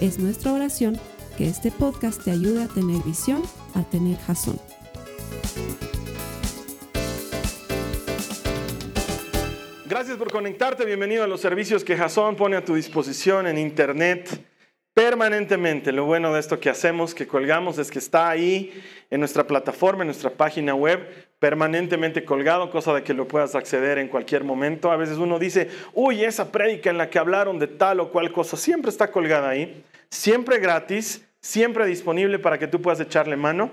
Es nuestra oración que este podcast te ayude a tener visión, a tener jazón. Gracias por conectarte, bienvenido a los servicios que Jason pone a tu disposición en internet permanentemente. Lo bueno de esto que hacemos, que colgamos, es que está ahí en nuestra plataforma, en nuestra página web, permanentemente colgado, cosa de que lo puedas acceder en cualquier momento. A veces uno dice, uy, esa prédica en la que hablaron de tal o cual cosa, siempre está colgada ahí, siempre gratis, siempre disponible para que tú puedas echarle mano.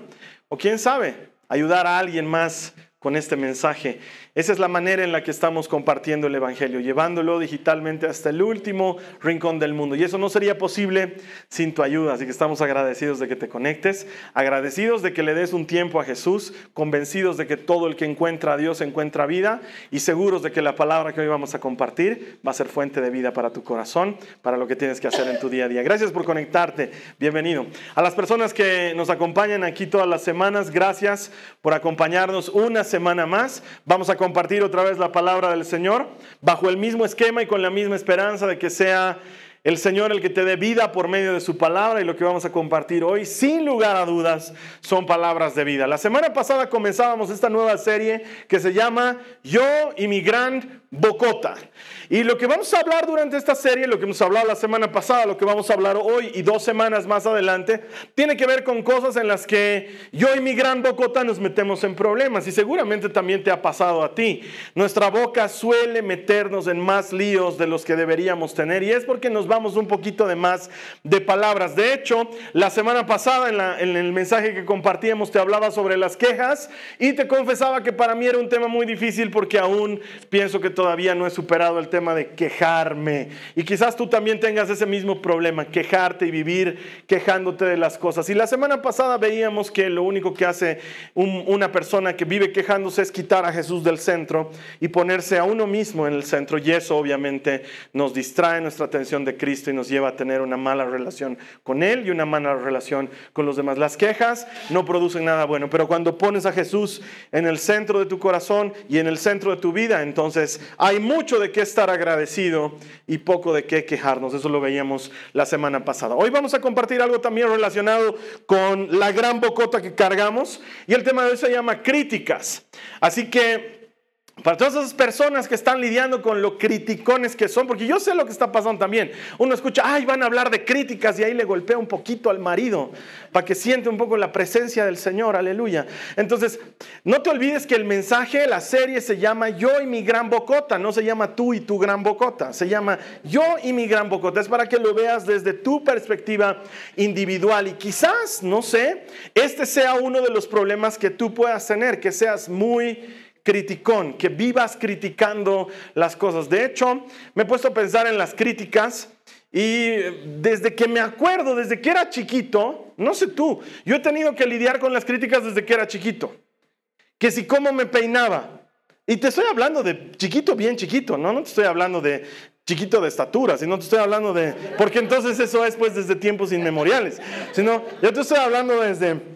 O quién sabe, ayudar a alguien más con este mensaje. Esa es la manera en la que estamos compartiendo el Evangelio, llevándolo digitalmente hasta el último rincón del mundo. Y eso no sería posible sin tu ayuda. Así que estamos agradecidos de que te conectes, agradecidos de que le des un tiempo a Jesús, convencidos de que todo el que encuentra a Dios encuentra vida y seguros de que la palabra que hoy vamos a compartir va a ser fuente de vida para tu corazón, para lo que tienes que hacer en tu día a día. Gracias por conectarte. Bienvenido. A las personas que nos acompañan aquí todas las semanas, gracias por acompañarnos una semana más. Vamos a compartir otra vez la palabra del Señor bajo el mismo esquema y con la misma esperanza de que sea el Señor el que te dé vida por medio de su palabra y lo que vamos a compartir hoy, sin lugar a dudas, son palabras de vida. La semana pasada comenzábamos esta nueva serie que se llama Yo y mi gran Bocota. Y lo que vamos a hablar durante esta serie, lo que hemos hablado la semana pasada, lo que vamos a hablar hoy y dos semanas más adelante, tiene que ver con cosas en las que yo y mi gran Bocota nos metemos en problemas. Y seguramente también te ha pasado a ti. Nuestra boca suele meternos en más líos de los que deberíamos tener. Y es porque nos vamos un poquito de más de palabras. De hecho, la semana pasada en, en el mensaje que compartíamos te hablaba sobre las quejas y te confesaba que para mí era un tema muy difícil porque aún pienso que todavía no he superado el tema de quejarme. Y quizás tú también tengas ese mismo problema, quejarte y vivir quejándote de las cosas. Y la semana pasada veíamos que lo único que hace una persona que vive quejándose es quitar a Jesús del centro y ponerse a uno mismo en el centro. Y eso obviamente nos distrae nuestra atención de Cristo y nos lleva a tener una mala relación con Él y una mala relación con los demás. Las quejas no producen nada bueno, pero cuando pones a Jesús en el centro de tu corazón y en el centro de tu vida, entonces hay mucho de qué estar agradecido y poco de qué quejarnos. Eso lo veíamos la semana pasada. Hoy vamos a compartir algo también relacionado con la gran bocota que cargamos y el tema de hoy se llama críticas. Así que para todas esas personas que están lidiando con lo criticones que son, porque yo sé lo que está pasando también. Uno escucha, ay, van a hablar de críticas y ahí le golpea un poquito al marido para que siente un poco la presencia del Señor, aleluya. Entonces, no te olvides que el mensaje, la serie se llama Yo y mi gran bocota, no se llama tú y tu gran bocota, se llama Yo y mi gran bocota. Es para que lo veas desde tu perspectiva individual y quizás, no sé, este sea uno de los problemas que tú puedas tener, que seas muy criticón, que vivas criticando las cosas. De hecho, me he puesto a pensar en las críticas y desde que me acuerdo, desde que era chiquito, no sé tú, yo he tenido que lidiar con las críticas desde que era chiquito. Que si cómo me peinaba. Y te estoy hablando de chiquito, bien chiquito, ¿no? No te estoy hablando de chiquito de estatura, sino te estoy hablando de... Porque entonces eso es pues desde tiempos inmemoriales. Sino, yo te estoy hablando desde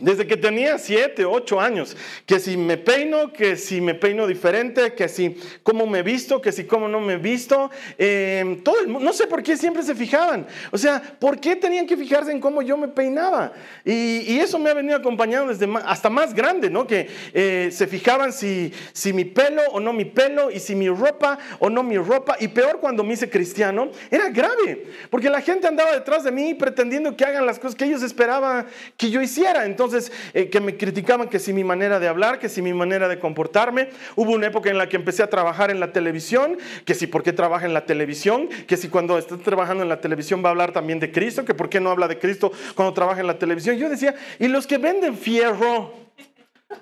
desde que tenía siete, ocho años, que si me peino, que si me peino diferente, que si cómo me visto, que si cómo no me visto, eh, todo el, no sé por qué siempre se fijaban. O sea, ¿por qué tenían que fijarse en cómo yo me peinaba? Y, eso me ha venido acompañando desde hasta más grande, ¿no? Que eh, se fijaban si, si mi pelo o no mi pelo, y si mi ropa o no mi ropa. Y peor cuando me hice cristiano, era grave, porque la gente andaba detrás de mí pretendiendo que hagan las cosas que ellos esperaban que yo hiciera. Entonces, entonces eh, que me criticaban que si mi manera de hablar, que si mi manera de comportarme. Hubo una época en la que empecé a trabajar en la televisión, que si por qué trabaja en la televisión, que si cuando está trabajando en la televisión va a hablar también de Cristo, que por qué no habla de Cristo cuando trabaja en la televisión. Yo decía, ¿y los que venden fierro?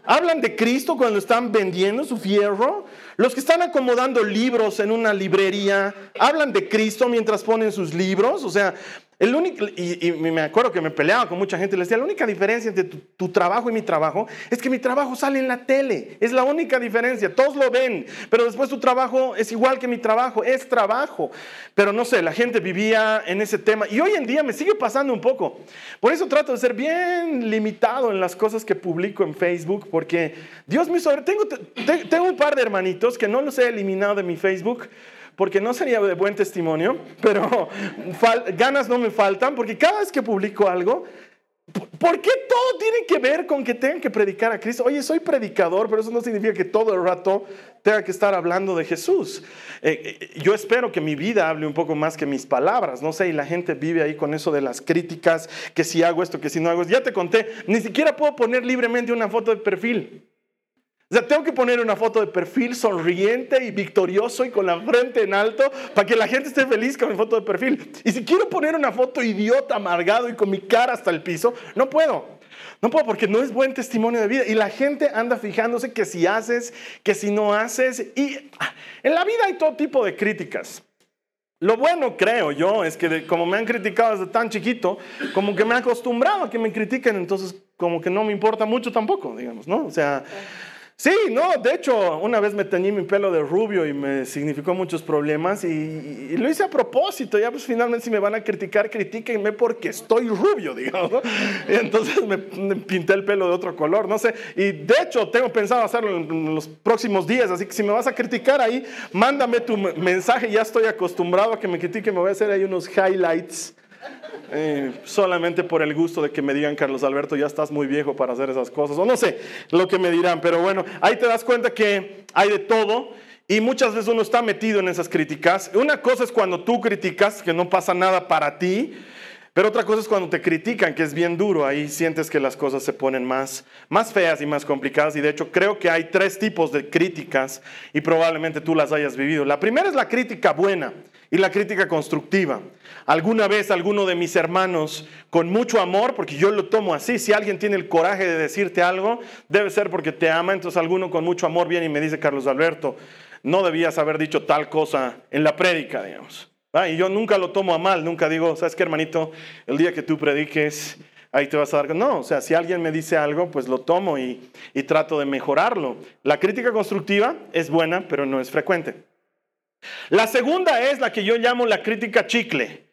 ¿Hablan de Cristo cuando están vendiendo su fierro? Los que están acomodando libros en una librería, ¿hablan de Cristo mientras ponen sus libros? O sea, El único, y, me acuerdo que me peleaba con mucha gente y les decía, la única diferencia entre tu, trabajo y mi trabajo es que mi trabajo sale en la tele. Es la única diferencia. Todos lo ven, pero después tu trabajo es igual que mi trabajo. Es trabajo. Pero no sé, la gente vivía en ese tema. Y hoy en día me sigue pasando un poco. Por eso trato de ser bien limitado en las cosas que publico en Facebook, porque Dios me hizo... Tengo, tengo un par de hermanitos que no los he eliminado de mi Facebook porque no sería de buen testimonio, pero ganas no me faltan, porque cada vez que publico algo, ¿por qué todo tiene que ver con que tengan que predicar a Cristo? Oye, soy predicador, pero eso no significa que todo el rato tenga que estar hablando de Jesús. Eh, eh, yo espero que mi vida hable un poco más que mis palabras, no sé, y la gente vive ahí con eso de las críticas, que si hago esto, que si no hago esto. Ya te conté, ni siquiera puedo poner libremente una foto de perfil. O sea, tengo que poner una foto de perfil sonriente y victorioso y con la frente en alto para que la gente esté feliz con mi foto de perfil. Y si quiero poner una foto idiota, amargado y con mi cara hasta el piso, no puedo. No puedo porque no es buen testimonio de vida. Y la gente anda fijándose que si haces, que si no haces. Y ah, en la vida hay todo tipo de críticas. Lo bueno, creo yo, es que como me han criticado desde tan chiquito, como que me he acostumbrado a que me critiquen, entonces como que no me importa mucho tampoco, digamos, ¿no? O sea, Sí, no, de hecho, una vez me teñí mi pelo de rubio y me significó muchos problemas y, lo hice a propósito. Ya pues finalmente si me van a criticar, critíquenme porque estoy rubio, digamos. Y entonces me, pinté el pelo de otro color, no sé. Y de hecho tengo pensado hacerlo en los próximos días, así que si me vas a criticar ahí, mándame tu mensaje. Ya estoy acostumbrado a que me critiquen, me voy a hacer ahí unos highlights eh, solamente por el gusto de que me digan, Carlos Alberto, ya estás muy viejo para hacer esas cosas, o no sé lo que me dirán, pero bueno, ahí te das cuenta que hay de todo y muchas veces uno está metido en esas críticas. Una cosa es cuando tú criticas, que no pasa nada para ti, pero otra cosa es cuando te critican, que es bien duro, ahí sientes que las cosas se ponen más, más feas y más complicadas. Y de hecho creo que hay tres tipos de críticas y probablemente tú las hayas vivido. La primera es la crítica buena y la crítica constructiva. Alguna vez alguno de mis hermanos, con mucho amor, porque yo lo tomo así, si alguien tiene el coraje de decirte algo, debe ser porque te ama, entonces alguno con mucho amor viene y me dice, Carlos Alberto, no debías haber dicho tal cosa en la prédica, digamos. Ah, y yo nunca lo tomo a mal, nunca digo, ¿sabes qué, hermanito? El día que tú prediques, ahí te vas a dar. No, o sea, si alguien me dice algo, pues lo tomo y, y trato de mejorarlo. La crítica constructiva es buena, pero no es frecuente. La segunda es la que yo llamo la crítica chicle.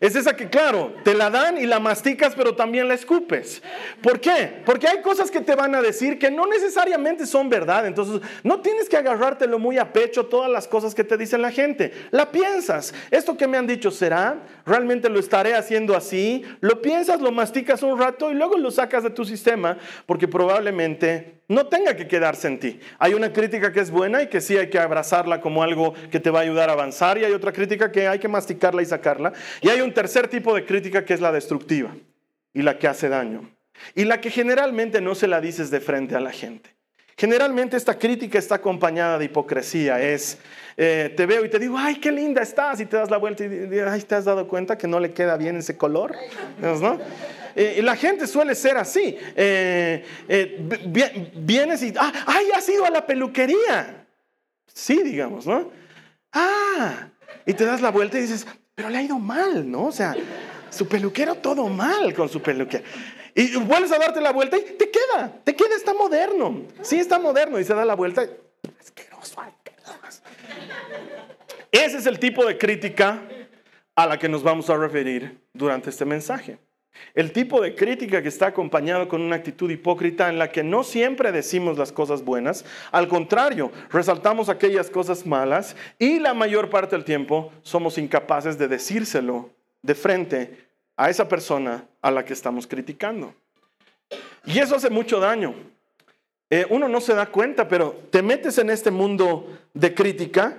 Es esa que, claro, te la dan y la masticas, pero también la escupes. ¿Por qué? Porque hay cosas que te van a decir que no necesariamente son verdad. Entonces, no tienes que agarrártelo muy a pecho todas las cosas que te dice la gente. La piensas. ¿Esto que me han dicho será? ¿Realmente lo estaré haciendo así? Lo piensas, lo masticas un rato y luego lo sacas de tu sistema porque probablemente no tenga que quedarse en ti. Hay una crítica que es buena y que sí hay que abrazarla como algo que te va a ayudar a avanzar y hay otra crítica que hay que masticarla y sacarla. Y hay un tercer tipo de crítica que es la destructiva y la que hace daño. Y la que generalmente no se la dices de frente a la gente. Generalmente esta crítica está acompañada de hipocresía. Es, eh, te veo y te digo, ay, qué linda estás, y te das la vuelta y ay, ¿te has dado cuenta que no le queda bien ese color? ¿No? Eh, y la gente suele ser así. Eh, vienes y, ah, ay, has ido a la peluquería. Sí, digamos, ¿no? Ah, y te das la vuelta y dices, pero le ha ido mal, ¿no? O sea, su peluquero todo mal con su peluquero. Y vuelves a darte la vuelta y te queda, te queda, está moderno. Sí, está moderno y se da la vuelta. Asqueroso, Ese es el tipo de crítica a la que nos vamos a referir durante este mensaje. El tipo de crítica que está acompañado con una actitud hipócrita en la que no siempre decimos las cosas buenas, al contrario, resaltamos aquellas cosas malas y la mayor parte del tiempo somos incapaces de decírselo de frente a esa persona a la que estamos criticando. Y eso hace mucho daño. Eh, uno no se da cuenta, pero te metes en este mundo de crítica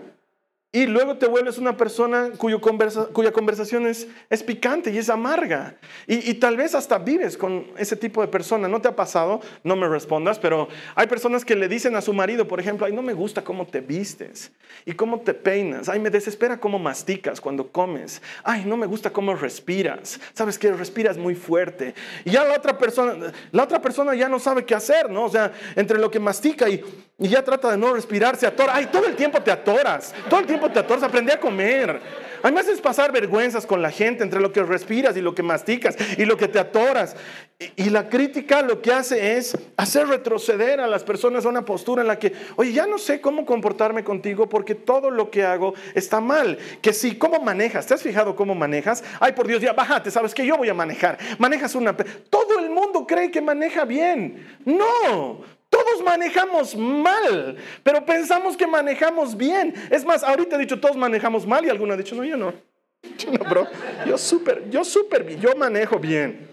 y luego te vuelves una persona cuyo cuya conversación es, picante y es amarga. Y, tal vez hasta vives con ese tipo de persona. ¿No te ha pasado? No me respondas, pero hay personas que le dicen a su marido, por ejemplo, ay, no me gusta cómo te vistes y cómo te peinas. Ay, me desespera cómo masticas cuando comes. Ay, no me gusta cómo respiras. Sabes que respiras muy fuerte. Y ya la otra persona, la otra persona ya no sabe qué hacer, ¿no? O sea, entre lo que mastica y, ya trata de no respirar, se atora. Ay, todo el tiempo te atoras. Todo el tiempo te atoras, aprende a comer. A mí pasar vergüenzas con la gente entre lo que respiras y lo que masticas y lo que te atoras. Y, y la crítica lo que hace es hacer retroceder a las personas a una postura en la que, oye, ya no sé cómo comportarme contigo porque todo lo que hago está mal. Que si, ¿cómo manejas? ¿Te has fijado cómo manejas? Ay, por Dios, ya bájate, sabes que yo voy a manejar. Manejas una... Todo el mundo cree que maneja bien. No, todos manejamos mal, pero pensamos que manejamos bien. Es más, ahorita he dicho todos manejamos mal y alguno ha dicho, no, yo no. Yo bro. Yo súper, yo súper, yo manejo bien.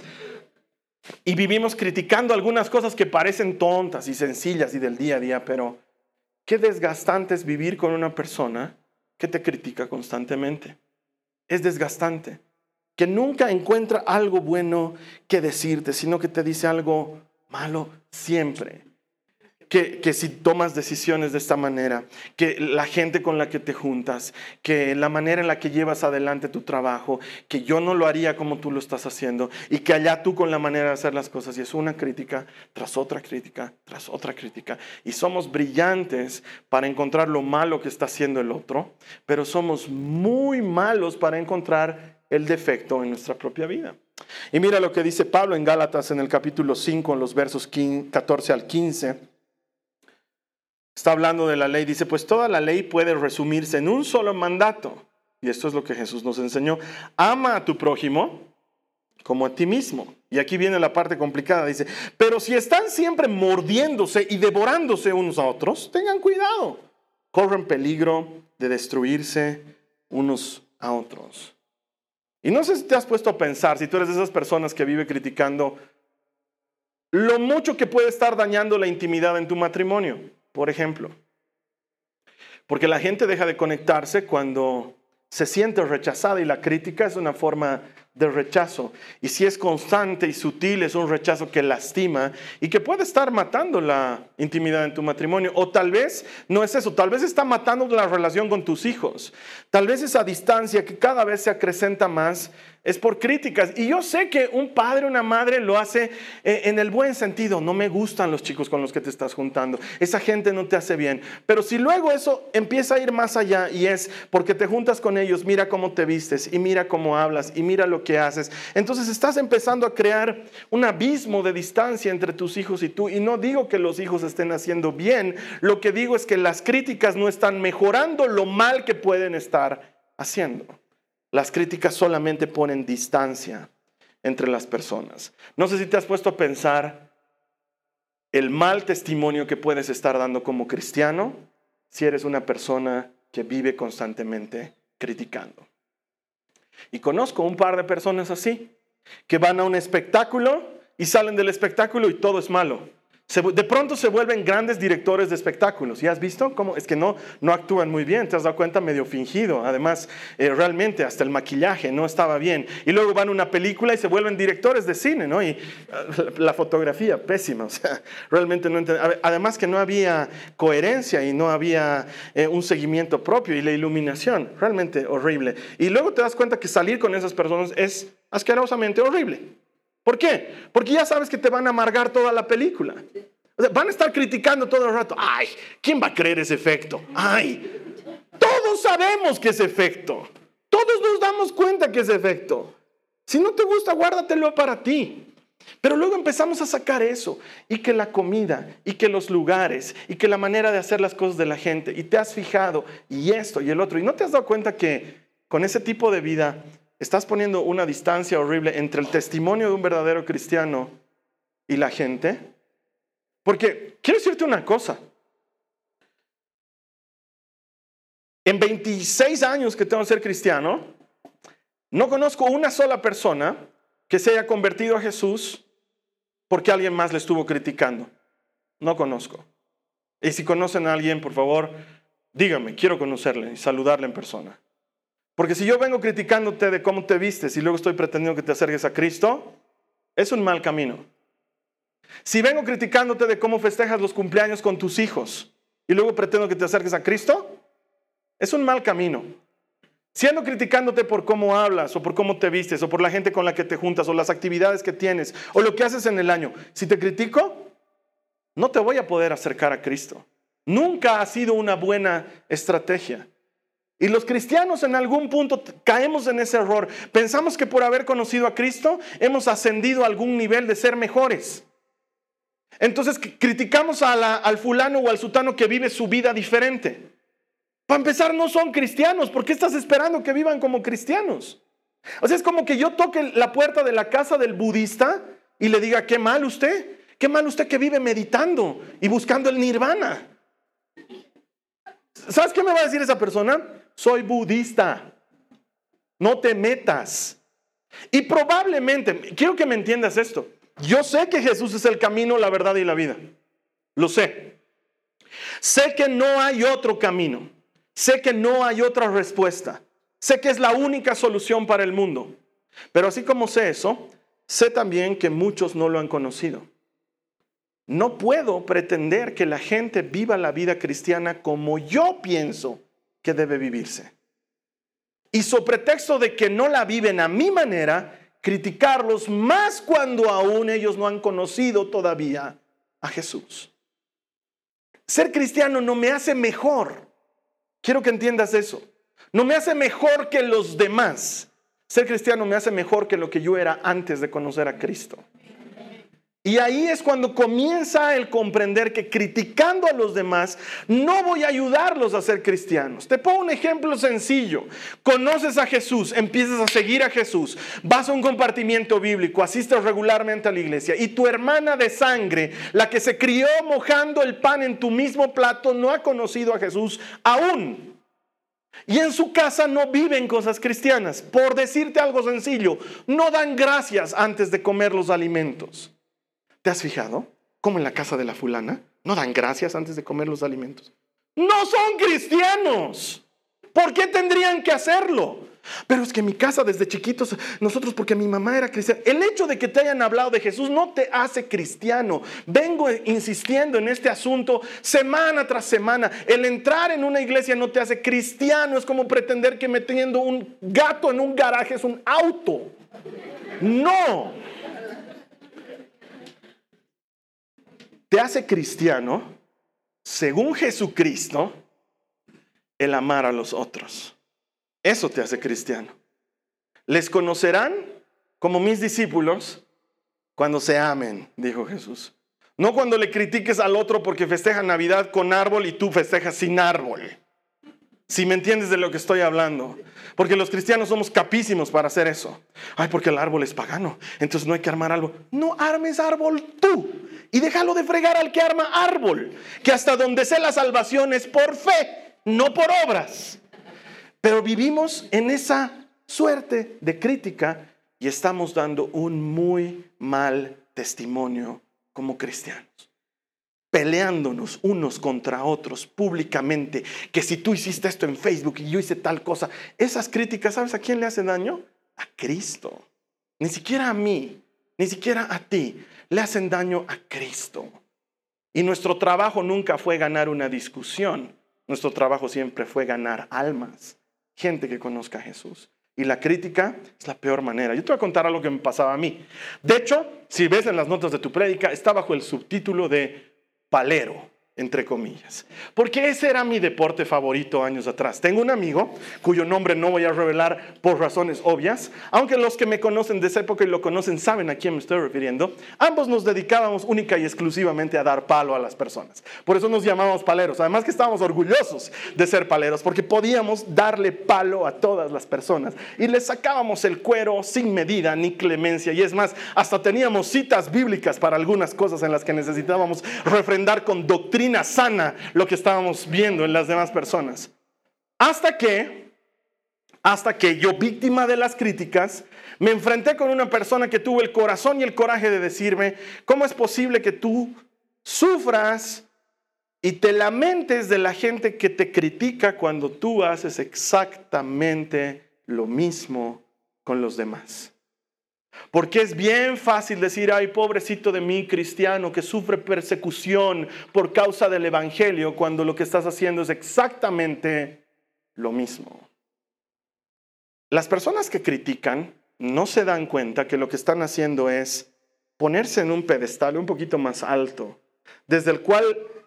Y vivimos criticando algunas cosas que parecen tontas y sencillas y del día a día, pero qué desgastante es vivir con una persona que te critica constantemente. Es desgastante. Que nunca encuentra algo bueno que decirte, sino que te dice algo malo siempre que, si tomas decisiones de esta manera, que la gente con la que te juntas, que la manera en la que llevas adelante tu trabajo, que yo no lo haría como tú lo estás haciendo y que allá tú con la manera de hacer las cosas. Y es una crítica tras otra crítica, tras otra crítica. Y somos brillantes para encontrar lo malo que está haciendo el otro, pero somos muy malos para encontrar el defecto en nuestra propia vida. Y mira lo que dice Pablo en Gálatas en el capítulo 5, en los versos 14 al 15 está hablando de la ley, dice, pues toda la ley puede resumirse en un solo mandato. Y esto es lo que Jesús nos enseñó. Ama a tu prójimo como a ti mismo. Y aquí viene la parte complicada, dice, pero si están siempre mordiéndose y devorándose unos a otros, tengan cuidado. Corren peligro de destruirse unos a otros. Y no sé si te has puesto a pensar, si tú eres de esas personas que vive criticando lo mucho que puede estar dañando la intimidad en tu matrimonio por ejemplo. Porque la gente deja de conectarse cuando se siente rechazada y la crítica es una forma de rechazo. Y si es constante y sutil, es un rechazo que lastima y que puede estar matando la intimidad en tu matrimonio. O tal vez no es eso, tal vez está matando la relación con tus hijos. Tal vez esa distancia que cada vez se acrecenta más es por críticas. Y yo sé que un padre, una madre lo hace eh, en el buen sentido. No me gustan los chicos con los que te estás juntando. Esa gente no te hace bien. Pero si luego eso empieza a ir más allá y es porque te juntas con ellos, mira cómo te vistes y mira cómo hablas y mira lo que haces. Entonces estás empezando a crear un abismo de distancia entre tus hijos y tú. Y no digo que los hijos estén haciendo bien. Lo que digo es que las críticas no están mejorando lo mal que pueden estar haciendo. Las críticas solamente ponen distancia entre las personas. No sé si te has puesto a pensar el mal testimonio que puedes estar dando como cristiano si eres una persona que vive constantemente criticando. Y conozco un par de personas así, que van a un espectáculo y salen del espectáculo y todo es malo de pronto se vuelven grandes directores de espectáculos. ¿Y has visto cómo? Es que no, no actúan muy bien, te has dado cuenta, medio fingido. Además, eh, realmente hasta el maquillaje no estaba bien. Y luego van a una película y se vuelven directores de cine, ¿no? Y ah, la fotografía, pésima. O sea, realmente no Además que no había coherencia y no había eh, un seguimiento propio y la iluminación, realmente horrible. Y luego te das cuenta que salir con esas personas es asquerosamente horrible. ¿Por qué? Porque ya sabes que te van a amargar toda la película. van a estar criticando todo el rato. Ay, ¿quién va a creer ese efecto? Ay, todos sabemos que es efecto. Todos nos damos cuenta que es efecto. Si no te gusta, guárdatelo para ti. Pero luego empezamos a sacar eso y que la comida y que los lugares y que la manera de hacer las cosas de la gente y te has fijado y esto y el otro y no te has dado cuenta que con ese tipo de vida Estás poniendo una distancia horrible entre el testimonio de un verdadero cristiano y la gente. Porque quiero decirte una cosa. En 26 años que tengo que ser cristiano, no conozco una sola persona que se haya convertido a Jesús porque alguien más le estuvo criticando. No conozco. Y si conocen a alguien, por favor, díganme, quiero conocerle y saludarle en persona. Porque si yo vengo criticándote de cómo te vistes y luego estoy pretendiendo que te acerques a Cristo, es un mal camino. Si vengo criticándote de cómo festejas los cumpleaños con tus hijos y luego pretendo que te acerques a Cristo, es un mal camino. Si ando criticándote por cómo hablas o por cómo te vistes o por la gente con la que te juntas o las actividades que tienes o lo que haces en el año, si te critico, no te voy a poder acercar a Cristo. Nunca ha sido una buena estrategia. Y los cristianos en algún punto caemos en ese error. Pensamos que por haber conocido a Cristo hemos ascendido a algún nivel de ser mejores. Entonces criticamos al fulano o al sutano que vive su vida diferente. Para empezar, no son cristianos. ¿Por qué estás esperando que vivan como cristianos? O sea, es como que yo toque la puerta de la casa del budista y le diga, qué mal usted, qué mal usted que vive meditando y buscando el nirvana. ¿Sabes qué me va a decir esa persona? Soy budista. No te metas. Y probablemente, quiero que me entiendas esto. Yo sé que Jesús es el camino, la verdad y la vida. Lo sé. Sé que no hay otro camino. Sé que no hay otra respuesta. Sé que es la única solución para el mundo. Pero así como sé eso, sé también que muchos no lo han conocido. No puedo pretender que la gente viva la vida cristiana como yo pienso que debe vivirse. Y su pretexto de que no la viven a mi manera, criticarlos más cuando aún ellos no han conocido todavía a Jesús. Ser cristiano no me hace mejor. Quiero que entiendas eso. No me hace mejor que los demás. Ser cristiano me hace mejor que lo que yo era antes de conocer a Cristo. Y ahí es cuando comienza el comprender que criticando a los demás no voy a ayudarlos a ser cristianos. Te pongo un ejemplo sencillo. Conoces a Jesús, empiezas a seguir a Jesús, vas a un compartimiento bíblico, asistes regularmente a la iglesia y tu hermana de sangre, la que se crió mojando el pan en tu mismo plato, no ha conocido a Jesús aún. Y en su casa no viven cosas cristianas. Por decirte algo sencillo, no dan gracias antes de comer los alimentos. ¿Te has fijado cómo en la casa de la fulana no dan gracias antes de comer los alimentos? No son cristianos. ¿Por qué tendrían que hacerlo? Pero es que en mi casa desde chiquitos, nosotros porque mi mamá era cristiana, el hecho de que te hayan hablado de Jesús no te hace cristiano. Vengo insistiendo en este asunto semana tras semana. El entrar en una iglesia no te hace cristiano, es como pretender que metiendo un gato en un garaje es un auto. No. Te hace cristiano, según Jesucristo, el amar a los otros. Eso te hace cristiano. Les conocerán como mis discípulos cuando se amen, dijo Jesús. No cuando le critiques al otro porque festeja Navidad con árbol y tú festejas sin árbol. Si me entiendes de lo que estoy hablando. Porque los cristianos somos capísimos para hacer eso. Ay, porque el árbol es pagano. Entonces no hay que armar árbol. No armes árbol tú. Y déjalo de fregar al que arma árbol. Que hasta donde sé la salvación es por fe, no por obras. Pero vivimos en esa suerte de crítica y estamos dando un muy mal testimonio como cristianos peleándonos unos contra otros públicamente, que si tú hiciste esto en Facebook y yo hice tal cosa, esas críticas, ¿sabes a quién le hacen daño? A Cristo. Ni siquiera a mí, ni siquiera a ti, le hacen daño a Cristo. Y nuestro trabajo nunca fue ganar una discusión, nuestro trabajo siempre fue ganar almas, gente que conozca a Jesús. Y la crítica es la peor manera. Yo te voy a contar algo que me pasaba a mí. De hecho, si ves en las notas de tu prédica, está bajo el subtítulo de palero entre comillas. Porque ese era mi deporte favorito años atrás. Tengo un amigo cuyo nombre no voy a revelar por razones obvias, aunque los que me conocen de esa época y lo conocen saben a quién me estoy refiriendo. Ambos nos dedicábamos única y exclusivamente a dar palo a las personas. Por eso nos llamábamos paleros. Además que estábamos orgullosos de ser paleros porque podíamos darle palo a todas las personas y les sacábamos el cuero sin medida ni clemencia. Y es más, hasta teníamos citas bíblicas para algunas cosas en las que necesitábamos refrendar con doctrina sana lo que estábamos viendo en las demás personas. Hasta que, hasta que yo, víctima de las críticas, me enfrenté con una persona que tuvo el corazón y el coraje de decirme, ¿cómo es posible que tú sufras y te lamentes de la gente que te critica cuando tú haces exactamente lo mismo con los demás? Porque es bien fácil decir, ay, pobrecito de mí, cristiano, que sufre persecución por causa del Evangelio, cuando lo que estás haciendo es exactamente lo mismo. Las personas que critican no se dan cuenta que lo que están haciendo es ponerse en un pedestal un poquito más alto, desde el cual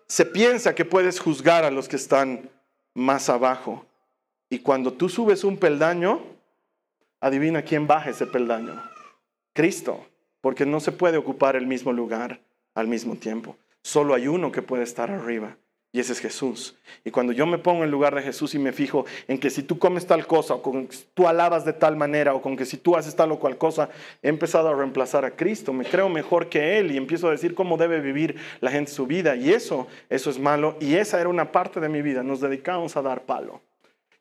se piensa que puedes juzgar a los que están más abajo. Y cuando tú subes un peldaño, adivina quién baja ese peldaño. Cristo, porque no se puede ocupar el mismo lugar al mismo tiempo. Solo hay uno que puede estar arriba. Y ese es Jesús. Y cuando yo me pongo en lugar de Jesús y me fijo en que si tú comes tal cosa, o con tú alabas de tal manera, o con que si tú haces tal o cual cosa, he empezado a reemplazar a Cristo, me creo mejor que Él y empiezo a decir cómo debe vivir la gente su vida. Y eso, eso es malo. Y esa era una parte de mi vida. Nos dedicamos a dar palo.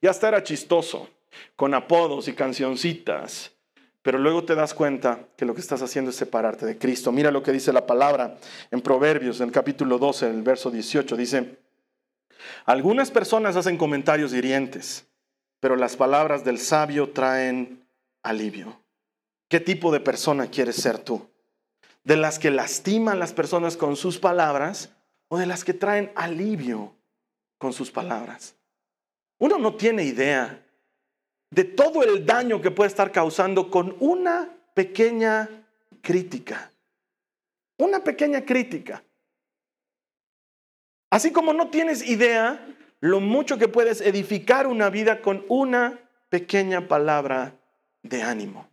Y hasta era chistoso, con apodos y cancioncitas. Pero luego te das cuenta que lo que estás haciendo es separarte de Cristo. Mira lo que dice la palabra en Proverbios, en el capítulo 12, en el verso 18. Dice, algunas personas hacen comentarios hirientes, pero las palabras del sabio traen alivio. ¿Qué tipo de persona quieres ser tú? ¿De las que lastiman las personas con sus palabras o de las que traen alivio con sus palabras? Uno no tiene idea de todo el daño que puede estar causando con una pequeña crítica. Una pequeña crítica. Así como no tienes idea lo mucho que puedes edificar una vida con una pequeña palabra de ánimo.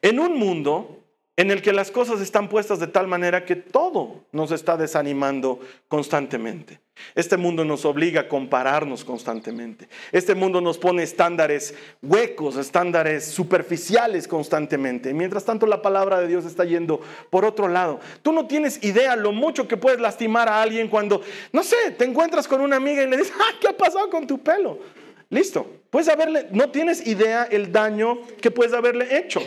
En un mundo en el que las cosas están puestas de tal manera que todo nos está desanimando constantemente. Este mundo nos obliga a compararnos constantemente. Este mundo nos pone estándares huecos, estándares superficiales constantemente. Mientras tanto la palabra de Dios está yendo por otro lado. Tú no tienes idea lo mucho que puedes lastimar a alguien cuando, no sé, te encuentras con una amiga y le dices, ah, ¿qué ha pasado con tu pelo? Listo. Puedes haberle, no tienes idea el daño que puedes haberle hecho.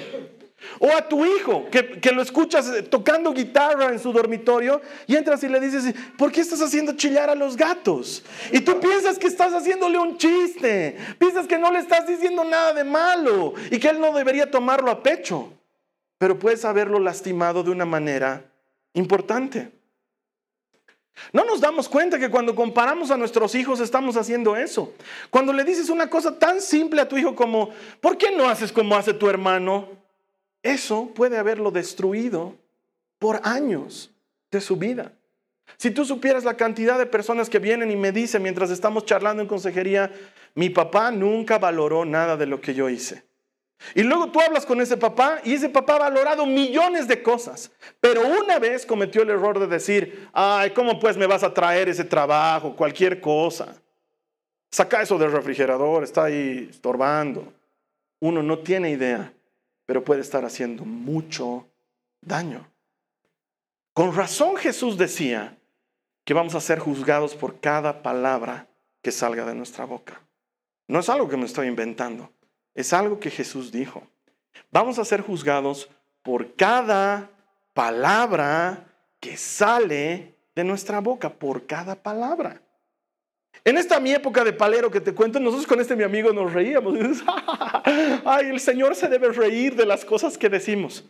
O a tu hijo, que, que, lo escuchas tocando guitarra en su dormitorio y entras y le dices, ¿por qué estás haciendo chillar a los gatos? Y tú piensas que estás haciéndole un chiste, piensas que no le estás diciendo nada de malo y que él no debería tomarlo a pecho, pero puedes haberlo lastimado de una manera importante. No nos damos cuenta que cuando comparamos a nuestros hijos estamos haciendo eso. Cuando le dices una cosa tan simple a tu hijo como, ¿por qué no haces como hace tu hermano? Eso puede haberlo destruido por años de su vida. Si tú supieras la cantidad de personas que vienen y me dicen mientras estamos charlando en consejería, mi papá nunca valoró nada de lo que yo hice. Y luego tú hablas con ese papá y ese papá ha valorado millones de cosas, pero una vez cometió el error de decir, ay, ¿cómo pues me vas a traer ese trabajo, cualquier cosa? Saca eso del refrigerador, está ahí estorbando. Uno no tiene idea pero puede estar haciendo mucho daño. Con razón Jesús decía que vamos a ser juzgados por cada palabra que salga de nuestra boca. No es algo que me estoy inventando, es algo que Jesús dijo. Vamos a ser juzgados por cada palabra que sale de nuestra boca, por cada palabra. En esta mi época de palero que te cuento, nosotros con este mi amigo nos reíamos. Ay, el Señor se debe reír de las cosas que decimos.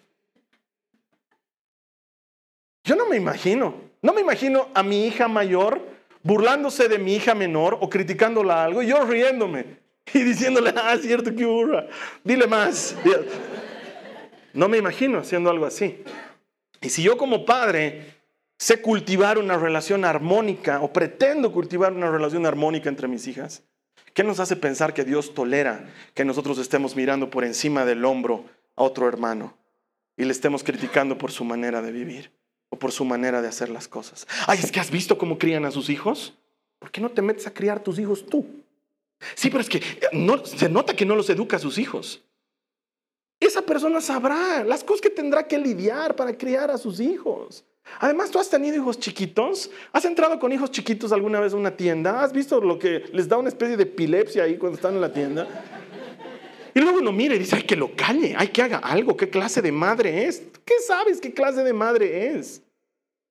Yo no me imagino, no me imagino a mi hija mayor burlándose de mi hija menor o criticándola algo y yo riéndome y diciéndole, ah, cierto que burra, dile más. No me imagino haciendo algo así. Y si yo como padre sé cultivar una relación armónica o pretendo cultivar una relación armónica entre mis hijas? ¿Qué nos hace pensar que Dios tolera que nosotros estemos mirando por encima del hombro a otro hermano y le estemos criticando por su manera de vivir o por su manera de hacer las cosas? Ay, es que has visto cómo crían a sus hijos. ¿Por qué no te metes a criar tus hijos tú? Sí, pero es que no, se nota que no los educa a sus hijos. Esa persona sabrá las cosas que tendrá que lidiar para criar a sus hijos. Además, tú has tenido hijos chiquitos. ¿Has entrado con hijos chiquitos alguna vez a una tienda? ¿Has visto lo que les da una especie de epilepsia ahí cuando están en la tienda? Y luego uno mira y dice, hay que lo calle, hay que haga algo. ¿Qué clase de madre es? ¿Qué sabes qué clase de madre es?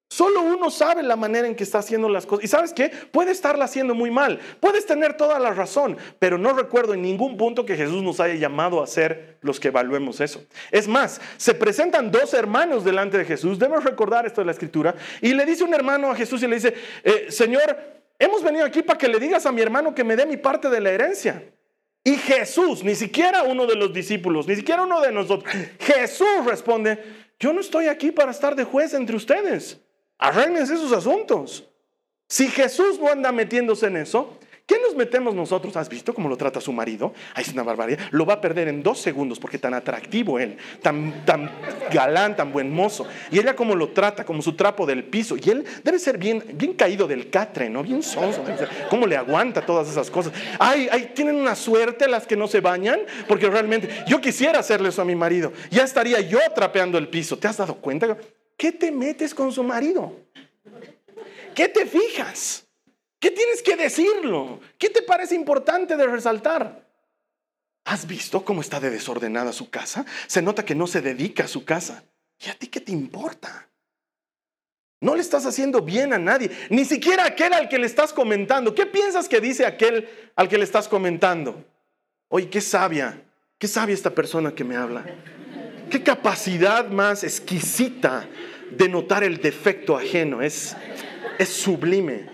Solo uno sabe la manera en que está haciendo las cosas. Y sabes qué? Puede estarla haciendo muy mal. Puedes tener toda la razón, pero no recuerdo en ningún punto que Jesús nos haya llamado a ser los que evaluemos eso. Es más, se presentan dos hermanos delante de Jesús. Debemos recordar esto de la escritura. Y le dice un hermano a Jesús y le dice, eh, Señor, hemos venido aquí para que le digas a mi hermano que me dé mi parte de la herencia. Y Jesús, ni siquiera uno de los discípulos, ni siquiera uno de nosotros, Jesús responde, yo no estoy aquí para estar de juez entre ustedes. Arréglense sus asuntos. Si Jesús no anda metiéndose en eso, ¿quién nos metemos nosotros, ¿has visto cómo lo trata su marido? Ahí es una barbaridad. Lo va a perder en dos segundos porque tan atractivo él, tan, tan galán, tan buen mozo. Y ella cómo lo trata, como su trapo del piso. Y él debe ser bien, bien caído del catre, ¿no? Bien sonso. ¿Cómo le aguanta todas esas cosas? Ay, ay, tienen una suerte las que no se bañan, porque realmente yo quisiera hacerle eso a mi marido. Ya estaría yo trapeando el piso. ¿Te has dado cuenta? ¿Qué te metes con su marido? ¿Qué te fijas? ¿Qué tienes que decirlo? ¿Qué te parece importante de resaltar? ¿Has visto cómo está de desordenada su casa? Se nota que no se dedica a su casa. ¿Y a ti qué te importa? No le estás haciendo bien a nadie, ni siquiera a aquel al que le estás comentando. ¿Qué piensas que dice aquel al que le estás comentando? Oye, qué sabia, qué sabia esta persona que me habla. Qué capacidad más exquisita de notar el defecto ajeno. Es, es sublime.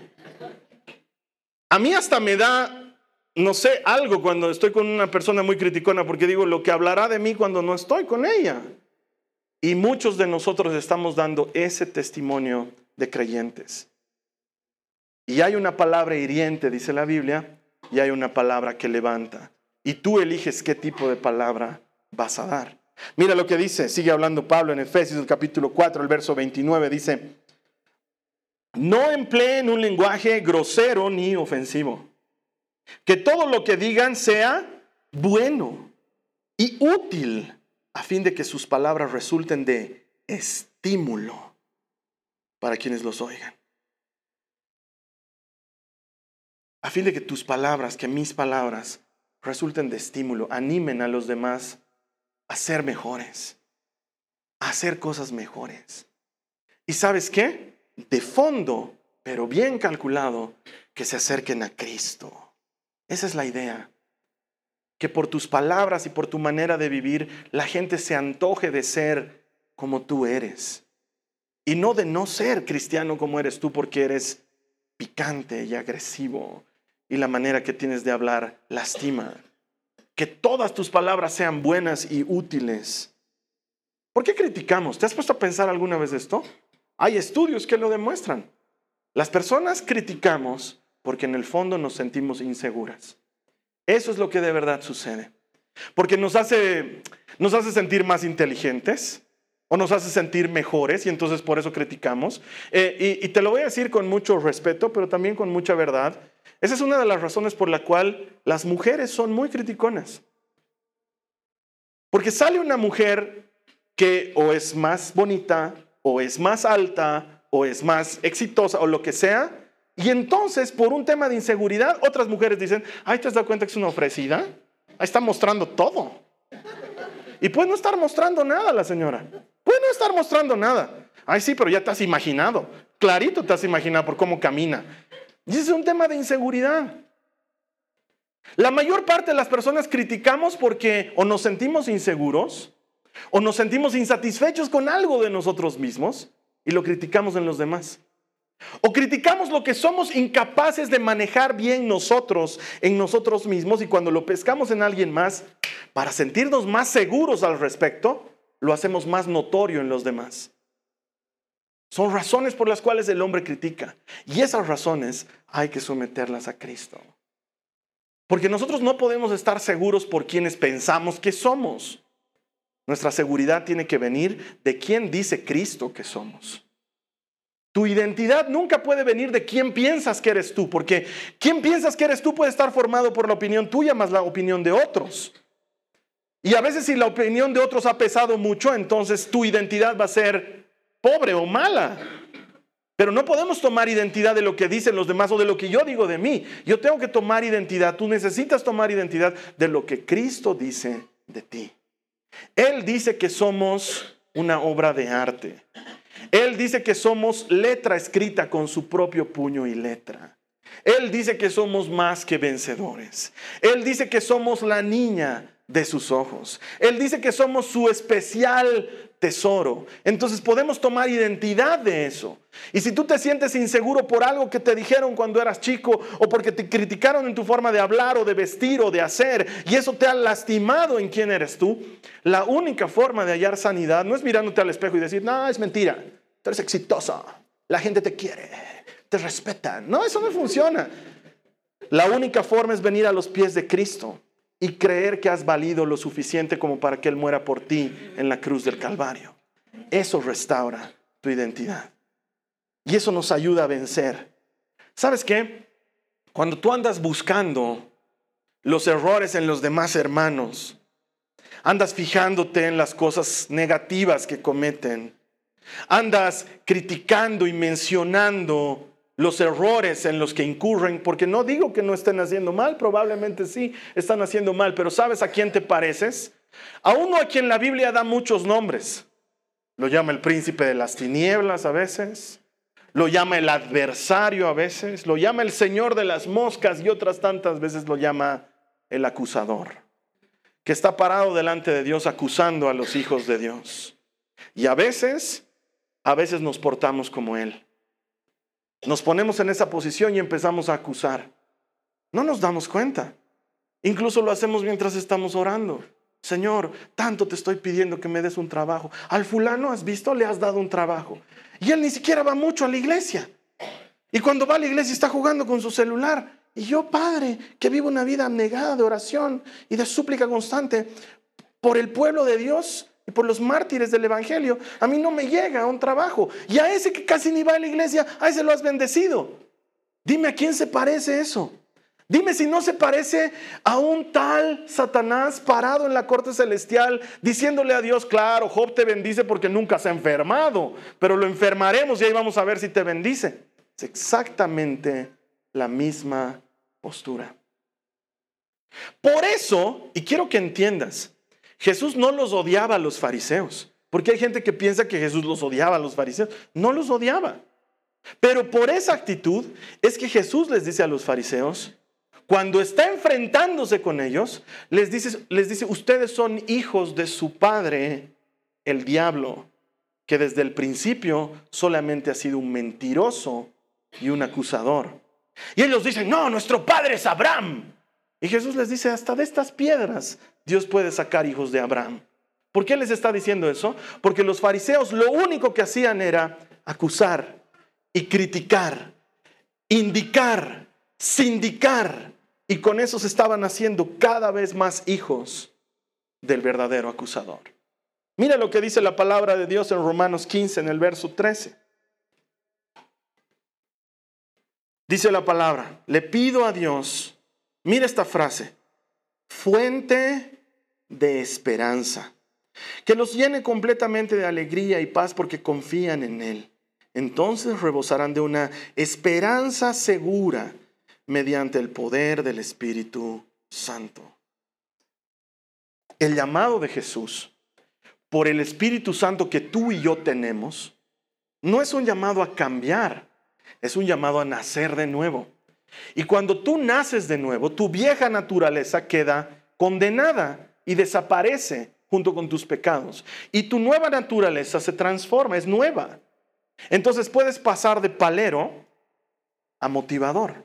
A mí hasta me da, no sé, algo cuando estoy con una persona muy criticona porque digo lo que hablará de mí cuando no estoy con ella. Y muchos de nosotros estamos dando ese testimonio de creyentes. Y hay una palabra hiriente, dice la Biblia, y hay una palabra que levanta. Y tú eliges qué tipo de palabra vas a dar. Mira lo que dice, sigue hablando Pablo en Efesios capítulo 4, el verso 29, dice, no empleen un lenguaje grosero ni ofensivo. Que todo lo que digan sea bueno y útil a fin de que sus palabras resulten de estímulo para quienes los oigan. A fin de que tus palabras, que mis palabras, resulten de estímulo, animen a los demás a ser mejores, hacer cosas mejores. ¿Y sabes qué? de fondo, pero bien calculado, que se acerquen a Cristo. Esa es la idea. Que por tus palabras y por tu manera de vivir, la gente se antoje de ser como tú eres. Y no de no ser cristiano como eres tú porque eres picante y agresivo y la manera que tienes de hablar lastima. Que todas tus palabras sean buenas y útiles. ¿Por qué criticamos? ¿Te has puesto a pensar alguna vez esto? Hay estudios que lo demuestran. Las personas criticamos porque en el fondo nos sentimos inseguras. Eso es lo que de verdad sucede. Porque nos hace, nos hace sentir más inteligentes o nos hace sentir mejores y entonces por eso criticamos. Eh, y, y te lo voy a decir con mucho respeto, pero también con mucha verdad. Esa es una de las razones por la cual las mujeres son muy criticonas. Porque sale una mujer que o es más bonita o es más alta o es más exitosa o lo que sea. Y entonces, por un tema de inseguridad, otras mujeres dicen, ay, ¿te has dado cuenta que es una ofrecida? Ahí está mostrando todo. Y puede no estar mostrando nada la señora. Puede no estar mostrando nada. Ay, sí, pero ya te has imaginado. Clarito te has imaginado por cómo camina. Y es un tema de inseguridad. La mayor parte de las personas criticamos porque o nos sentimos inseguros o nos sentimos insatisfechos con algo de nosotros mismos y lo criticamos en los demás. O criticamos lo que somos incapaces de manejar bien nosotros en nosotros mismos y cuando lo pescamos en alguien más, para sentirnos más seguros al respecto, lo hacemos más notorio en los demás. Son razones por las cuales el hombre critica. Y esas razones hay que someterlas a Cristo. Porque nosotros no podemos estar seguros por quienes pensamos que somos. Nuestra seguridad tiene que venir de quién dice Cristo que somos. Tu identidad nunca puede venir de quién piensas que eres tú, porque quién piensas que eres tú puede estar formado por la opinión tuya más la opinión de otros. Y a veces si la opinión de otros ha pesado mucho, entonces tu identidad va a ser pobre o mala. Pero no podemos tomar identidad de lo que dicen los demás o de lo que yo digo de mí. Yo tengo que tomar identidad, tú necesitas tomar identidad de lo que Cristo dice de ti. Él dice que somos una obra de arte. Él dice que somos letra escrita con su propio puño y letra. Él dice que somos más que vencedores. Él dice que somos la niña de sus ojos. Él dice que somos su especial tesoro. Entonces podemos tomar identidad de eso. Y si tú te sientes inseguro por algo que te dijeron cuando eras chico o porque te criticaron en tu forma de hablar o de vestir o de hacer y eso te ha lastimado en quién eres tú, la única forma de hallar sanidad no es mirándote al espejo y decir, no, es mentira, tú eres exitosa, la gente te quiere, te respeta. No, eso no funciona. La única forma es venir a los pies de Cristo y creer que has valido lo suficiente como para que Él muera por ti en la cruz del Calvario. Eso restaura tu identidad. Y eso nos ayuda a vencer. ¿Sabes qué? Cuando tú andas buscando los errores en los demás hermanos, andas fijándote en las cosas negativas que cometen, andas criticando y mencionando los errores en los que incurren, porque no digo que no estén haciendo mal, probablemente sí están haciendo mal, pero ¿sabes a quién te pareces? A uno a quien la Biblia da muchos nombres. Lo llama el príncipe de las tinieblas a veces, lo llama el adversario a veces, lo llama el señor de las moscas y otras tantas veces lo llama el acusador, que está parado delante de Dios acusando a los hijos de Dios. Y a veces, a veces nos portamos como él. Nos ponemos en esa posición y empezamos a acusar. No nos damos cuenta. Incluso lo hacemos mientras estamos orando. Señor, tanto te estoy pidiendo que me des un trabajo. Al fulano, ¿has visto? Le has dado un trabajo. Y él ni siquiera va mucho a la iglesia. Y cuando va a la iglesia está jugando con su celular. Y yo, Padre, que vivo una vida abnegada de oración y de súplica constante por el pueblo de Dios y por los mártires del Evangelio, a mí no me llega un trabajo. Y a ese que casi ni va a la iglesia, a ese lo has bendecido. Dime a quién se parece eso. Dime si no se parece a un tal Satanás parado en la corte celestial diciéndole a Dios, claro, Job te bendice porque nunca se ha enfermado, pero lo enfermaremos y ahí vamos a ver si te bendice. Es exactamente la misma postura. Por eso, y quiero que entiendas, Jesús no los odiaba a los fariseos, porque hay gente que piensa que Jesús los odiaba a los fariseos. No los odiaba. Pero por esa actitud es que Jesús les dice a los fariseos, cuando está enfrentándose con ellos, les dice, les dice, ustedes son hijos de su padre, el diablo, que desde el principio solamente ha sido un mentiroso y un acusador. Y ellos dicen, no, nuestro padre es Abraham. Y Jesús les dice, hasta de estas piedras Dios puede sacar hijos de Abraham. ¿Por qué les está diciendo eso? Porque los fariseos lo único que hacían era acusar y criticar, indicar, sindicar y con eso se estaban haciendo cada vez más hijos del verdadero acusador. Mira lo que dice la palabra de Dios en Romanos 15, en el verso 13. Dice la palabra, le pido a Dios, mira esta frase, fuente de esperanza, que los llene completamente de alegría y paz porque confían en Él. Entonces rebosarán de una esperanza segura mediante el poder del Espíritu Santo. El llamado de Jesús por el Espíritu Santo que tú y yo tenemos no es un llamado a cambiar, es un llamado a nacer de nuevo. Y cuando tú naces de nuevo, tu vieja naturaleza queda condenada y desaparece junto con tus pecados. Y tu nueva naturaleza se transforma, es nueva. Entonces puedes pasar de palero a motivador.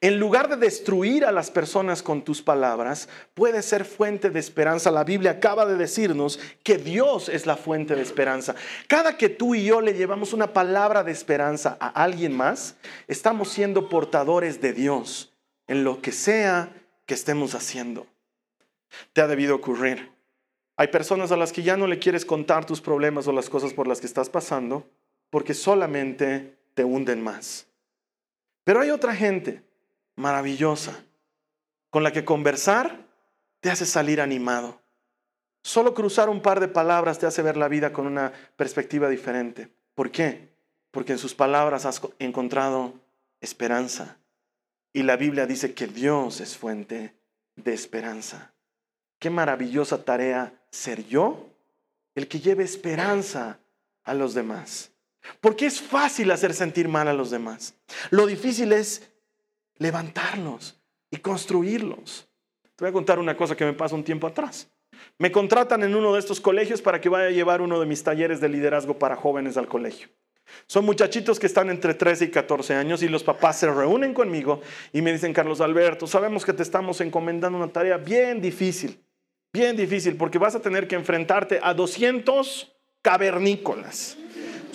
En lugar de destruir a las personas con tus palabras, puede ser fuente de esperanza. La Biblia acaba de decirnos que Dios es la fuente de esperanza. Cada que tú y yo le llevamos una palabra de esperanza a alguien más, estamos siendo portadores de Dios en lo que sea que estemos haciendo. Te ha debido ocurrir. Hay personas a las que ya no le quieres contar tus problemas o las cosas por las que estás pasando porque solamente te hunden más. Pero hay otra gente maravillosa con la que conversar te hace salir animado. Solo cruzar un par de palabras te hace ver la vida con una perspectiva diferente. ¿Por qué? Porque en sus palabras has encontrado esperanza. Y la Biblia dice que Dios es fuente de esperanza. Qué maravillosa tarea ser yo el que lleve esperanza a los demás. Porque es fácil hacer sentir mal a los demás. Lo difícil es levantarlos y construirlos. Te voy a contar una cosa que me pasó un tiempo atrás. Me contratan en uno de estos colegios para que vaya a llevar uno de mis talleres de liderazgo para jóvenes al colegio. Son muchachitos que están entre 13 y 14 años y los papás se reúnen conmigo y me dicen, Carlos Alberto, sabemos que te estamos encomendando una tarea bien difícil, bien difícil, porque vas a tener que enfrentarte a 200 cavernícolas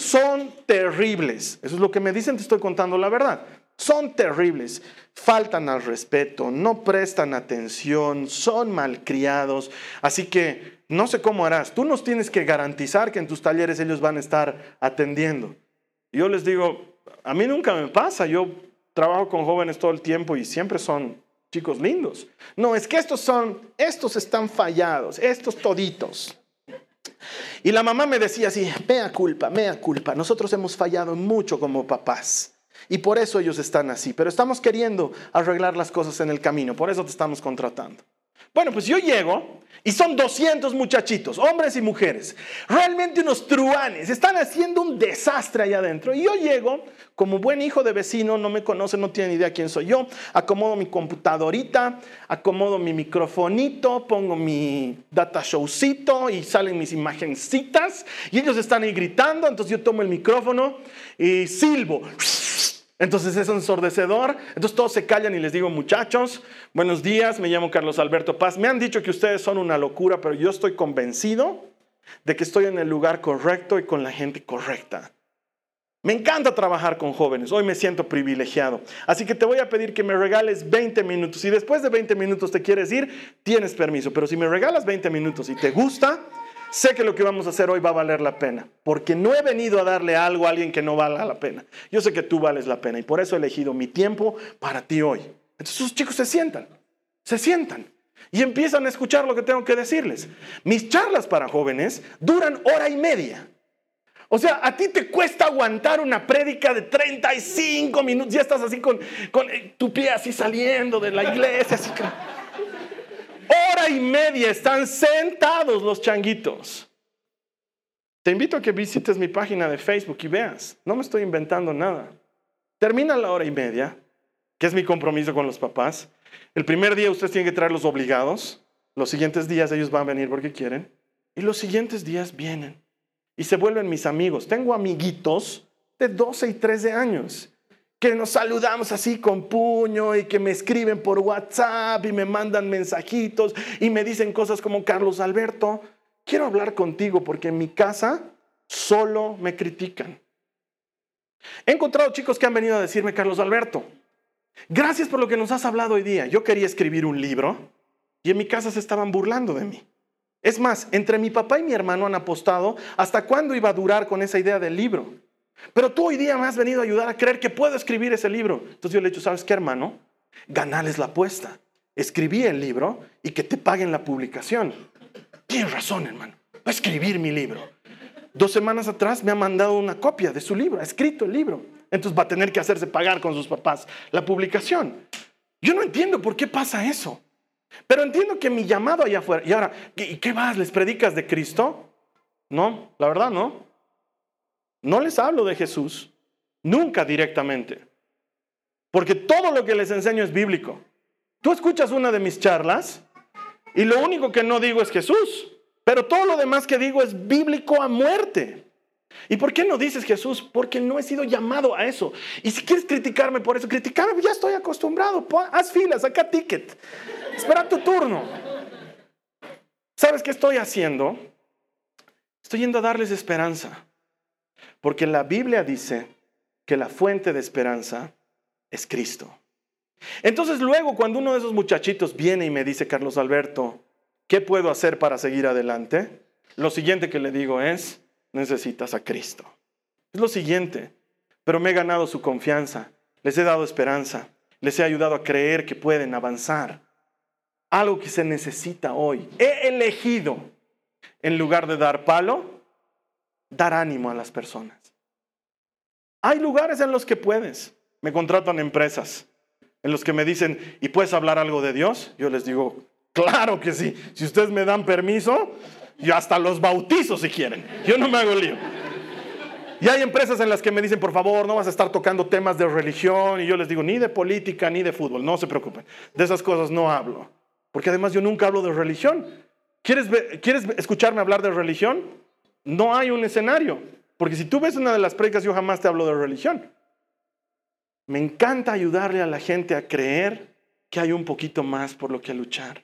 son terribles. Eso es lo que me dicen, te estoy contando la verdad. Son terribles, faltan al respeto, no prestan atención, son malcriados. Así que no sé cómo harás. Tú nos tienes que garantizar que en tus talleres ellos van a estar atendiendo. Yo les digo, a mí nunca me pasa. Yo trabajo con jóvenes todo el tiempo y siempre son chicos lindos. No, es que estos son, estos están fallados, estos toditos. Y la mamá me decía así, mea culpa, mea culpa, nosotros hemos fallado mucho como papás. Y por eso ellos están así, pero estamos queriendo arreglar las cosas en el camino, por eso te estamos contratando. Bueno, pues yo llego y son 200 muchachitos, hombres y mujeres, realmente unos truanes, están haciendo un desastre allá adentro. Y yo llego como buen hijo de vecino, no me conocen, no tienen idea quién soy yo, acomodo mi computadorita, acomodo mi microfonito, pongo mi data showcito y salen mis imagencitas y ellos están ahí gritando, entonces yo tomo el micrófono y silbo. Entonces es ensordecedor. Entonces todos se callan y les digo, muchachos, buenos días, me llamo Carlos Alberto Paz. Me han dicho que ustedes son una locura, pero yo estoy convencido de que estoy en el lugar correcto y con la gente correcta. Me encanta trabajar con jóvenes, hoy me siento privilegiado. Así que te voy a pedir que me regales 20 minutos. Si después de 20 minutos te quieres ir, tienes permiso. Pero si me regalas 20 minutos y te gusta, sé que lo que vamos a hacer hoy va a valer la pena, porque no he venido a darle algo a alguien que no valga la pena. Yo sé que tú vales la pena y por eso he elegido mi tiempo para ti hoy. Entonces sus chicos se sientan, se sientan y empiezan a escuchar lo que tengo que decirles. Mis charlas para jóvenes duran hora y media. O sea, a ti te cuesta aguantar una prédica de 35 minutos, ya estás así con, con eh, tu pie así saliendo de la iglesia, así que hora y media están sentados los changuitos. Te invito a que visites mi página de Facebook y veas, no me estoy inventando nada. Termina la hora y media, que es mi compromiso con los papás. El primer día ustedes tienen que traer los obligados, los siguientes días ellos van a venir porque quieren, y los siguientes días vienen y se vuelven mis amigos. Tengo amiguitos de 12 y 13 años que nos saludamos así con puño y que me escriben por WhatsApp y me mandan mensajitos y me dicen cosas como, Carlos Alberto, quiero hablar contigo porque en mi casa solo me critican. He encontrado chicos que han venido a decirme, Carlos Alberto, gracias por lo que nos has hablado hoy día. Yo quería escribir un libro y en mi casa se estaban burlando de mí. Es más, entre mi papá y mi hermano han apostado hasta cuándo iba a durar con esa idea del libro. Pero tú hoy día me has venido a ayudar a creer que puedo escribir ese libro. Entonces yo le he dicho, ¿sabes qué, hermano? Ganales la apuesta. Escribí el libro y que te paguen la publicación. Tienes razón, hermano. Va a escribir mi libro. Dos semanas atrás me ha mandado una copia de su libro, ha escrito el libro. Entonces va a tener que hacerse pagar con sus papás la publicación. Yo no entiendo por qué pasa eso. Pero entiendo que mi llamado allá afuera, y ahora, ¿y qué vas? ¿Les predicas de Cristo? No, la verdad no. No les hablo de Jesús, nunca directamente, porque todo lo que les enseño es bíblico. Tú escuchas una de mis charlas y lo único que no digo es Jesús, pero todo lo demás que digo es bíblico a muerte. ¿Y por qué no dices Jesús? Porque no he sido llamado a eso. Y si quieres criticarme por eso, criticarme, ya estoy acostumbrado. Haz filas, saca ticket. Espera tu turno. ¿Sabes qué estoy haciendo? Estoy yendo a darles esperanza. Porque la Biblia dice que la fuente de esperanza es Cristo. Entonces luego cuando uno de esos muchachitos viene y me dice, Carlos Alberto, ¿qué puedo hacer para seguir adelante? Lo siguiente que le digo es, necesitas a Cristo. Es lo siguiente, pero me he ganado su confianza, les he dado esperanza, les he ayudado a creer que pueden avanzar. Algo que se necesita hoy. He elegido, en lugar de dar palo, dar ánimo a las personas. Hay lugares en los que puedes. Me contratan empresas en los que me dicen, ¿y puedes hablar algo de Dios? Yo les digo, claro que sí. Si ustedes me dan permiso, yo hasta los bautizo si quieren. Yo no me hago lío. Y hay empresas en las que me dicen, por favor, no vas a estar tocando temas de religión. Y yo les digo, ni de política, ni de fútbol. No se preocupen. De esas cosas no hablo. Porque además yo nunca hablo de religión. ¿Quieres, ¿Quieres escucharme hablar de religión? No hay un escenario. Porque si tú ves una de las predicas, yo jamás te hablo de religión. Me encanta ayudarle a la gente a creer que hay un poquito más por lo que luchar.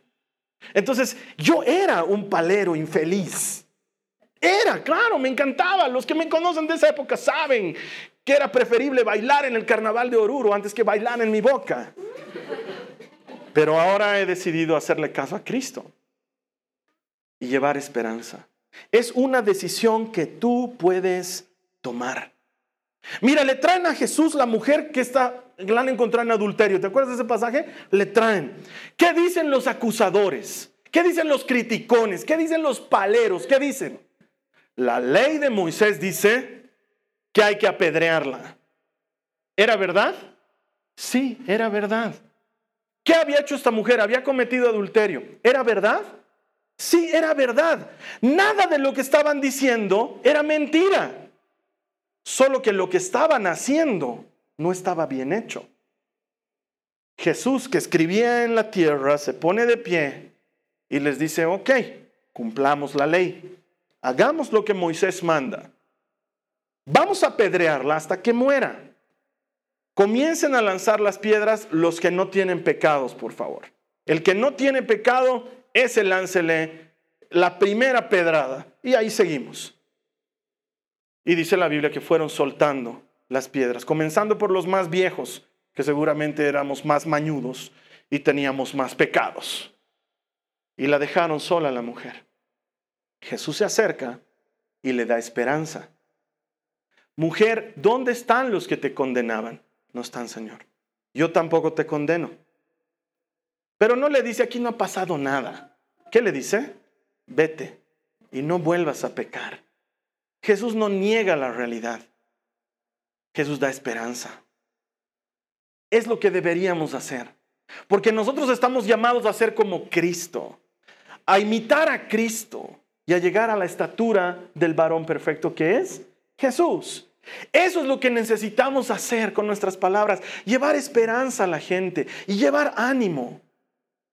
Entonces, yo era un palero infeliz. Era, claro, me encantaba. Los que me conocen de esa época saben que era preferible bailar en el carnaval de Oruro antes que bailar en mi boca. Pero ahora he decidido hacerle caso a Cristo y llevar esperanza. Es una decisión que tú puedes tomar. Mira, le traen a Jesús la mujer que está, la han encontrado en adulterio. ¿Te acuerdas de ese pasaje? Le traen. ¿Qué dicen los acusadores? ¿Qué dicen los criticones? ¿Qué dicen los paleros? ¿Qué dicen? La ley de Moisés dice que hay que apedrearla. ¿Era verdad? Sí, era verdad. ¿Qué había hecho esta mujer? Había cometido adulterio. ¿Era verdad? Sí, era verdad. Nada de lo que estaban diciendo era mentira. Solo que lo que estaban haciendo no estaba bien hecho. Jesús que escribía en la tierra se pone de pie y les dice, ok, cumplamos la ley, hagamos lo que Moisés manda. Vamos a apedrearla hasta que muera. Comiencen a lanzar las piedras los que no tienen pecados, por favor. El que no tiene pecado, ese láncele la primera pedrada. Y ahí seguimos. Y dice la Biblia que fueron soltando las piedras, comenzando por los más viejos, que seguramente éramos más mañudos y teníamos más pecados. Y la dejaron sola la mujer. Jesús se acerca y le da esperanza. Mujer, ¿dónde están los que te condenaban? No están, Señor. Yo tampoco te condeno. Pero no le dice, aquí no ha pasado nada. ¿Qué le dice? Vete y no vuelvas a pecar. Jesús no niega la realidad. Jesús da esperanza. Es lo que deberíamos hacer. Porque nosotros estamos llamados a ser como Cristo, a imitar a Cristo y a llegar a la estatura del varón perfecto que es Jesús. Eso es lo que necesitamos hacer con nuestras palabras, llevar esperanza a la gente y llevar ánimo.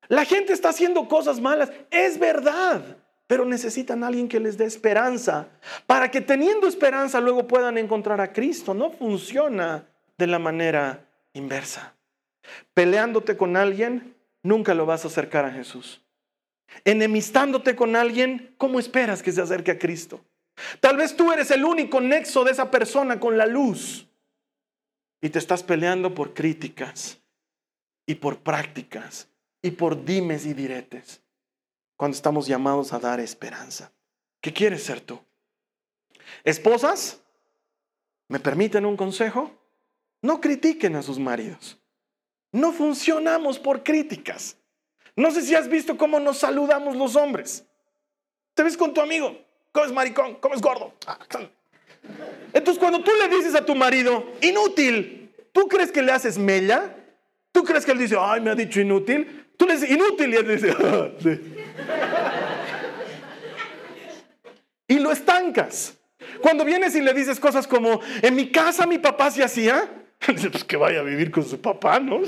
La gente está haciendo cosas malas, es verdad pero necesitan a alguien que les dé esperanza, para que teniendo esperanza luego puedan encontrar a Cristo. No funciona de la manera inversa. Peleándote con alguien, nunca lo vas a acercar a Jesús. Enemistándote con alguien, ¿cómo esperas que se acerque a Cristo? Tal vez tú eres el único nexo de esa persona con la luz y te estás peleando por críticas y por prácticas y por dimes y diretes cuando estamos llamados a dar esperanza. ¿Qué quieres ser tú? Esposas, ¿me permiten un consejo? No critiquen a sus maridos. No funcionamos por críticas. No sé si has visto cómo nos saludamos los hombres. Te ves con tu amigo, ¿Cómo es maricón, ¿Cómo es gordo. Entonces cuando tú le dices a tu marido, inútil, ¿tú crees que le haces mella? ¿Tú crees que él dice, ay, me ha dicho inútil? Tú le dices, inútil y él dice, ah, y lo estancas. Cuando vienes y le dices cosas como, en mi casa mi papá se hacía, dice, pues que vaya a vivir con su papá, ¿no?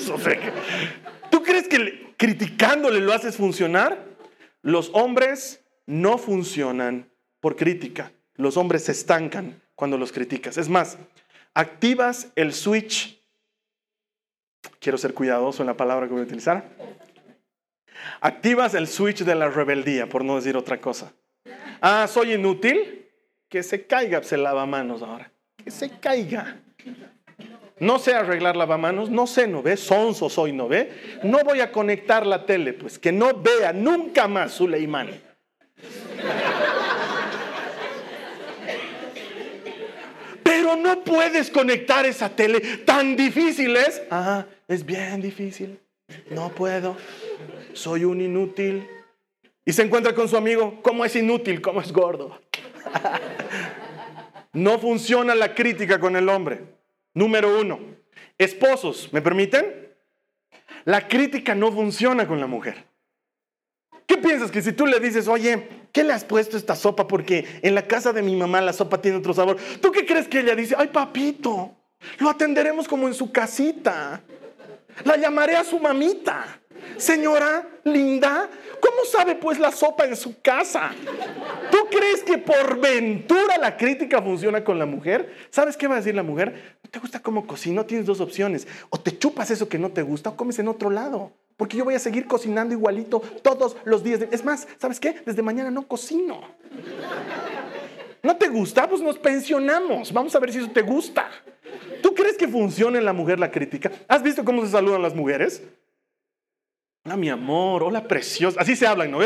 ¿Tú crees que criticándole lo haces funcionar? Los hombres no funcionan por crítica. Los hombres se estancan cuando los criticas. Es más, activas el switch. Quiero ser cuidadoso en la palabra que voy a utilizar. Activas el switch de la rebeldía, por no decir otra cosa. Ah, soy inútil. Que se caiga, se lava manos ahora. Que se caiga. No sé arreglar lavamanos, no sé, no ve, sonso soy, no ve. No voy a conectar la tele, pues que no vea nunca más Suleimán. Pero no puedes conectar esa tele, tan difícil es. Ah, es bien difícil. No puedo soy un inútil. Y se encuentra con su amigo, ¿cómo es inútil? ¿Cómo es gordo? no funciona la crítica con el hombre. Número uno, esposos, ¿me permiten? La crítica no funciona con la mujer. ¿Qué piensas que si tú le dices, oye, ¿qué le has puesto esta sopa? Porque en la casa de mi mamá la sopa tiene otro sabor. ¿Tú qué crees que ella dice? Ay, papito, lo atenderemos como en su casita. La llamaré a su mamita. Señora linda, ¿cómo sabe pues la sopa en su casa? ¿Tú crees que por ventura la crítica funciona con la mujer? ¿Sabes qué va a decir la mujer? ¿No te gusta cómo cocino? Tienes dos opciones. O te chupas eso que no te gusta o comes en otro lado. Porque yo voy a seguir cocinando igualito todos los días. Es más, ¿sabes qué? Desde mañana no cocino. ¿No te gusta? Pues nos pensionamos. Vamos a ver si eso te gusta. ¿Tú crees que funciona en la mujer la crítica? ¿Has visto cómo se saludan las mujeres? Hola mi amor, hola preciosa. Así se hablan, ¿no?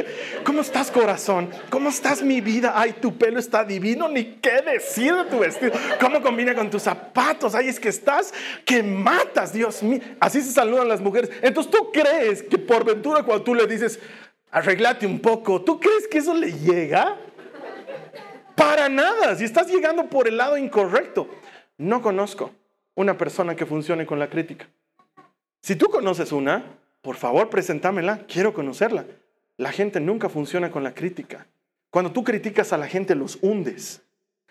¿Cómo estás corazón? ¿Cómo estás mi vida? Ay, tu pelo está divino, ni qué decir de tu vestido. ¿Cómo combina con tus zapatos? Ay, es que estás que matas, Dios mío. Así se saludan las mujeres. Entonces tú crees que por ventura cuando tú le dices, arreglate un poco, ¿tú crees que eso le llega? Para nada, si estás llegando por el lado incorrecto. No conozco una persona que funcione con la crítica. Si tú conoces una, por favor, presentámela, quiero conocerla. La gente nunca funciona con la crítica. Cuando tú criticas a la gente, los hundes.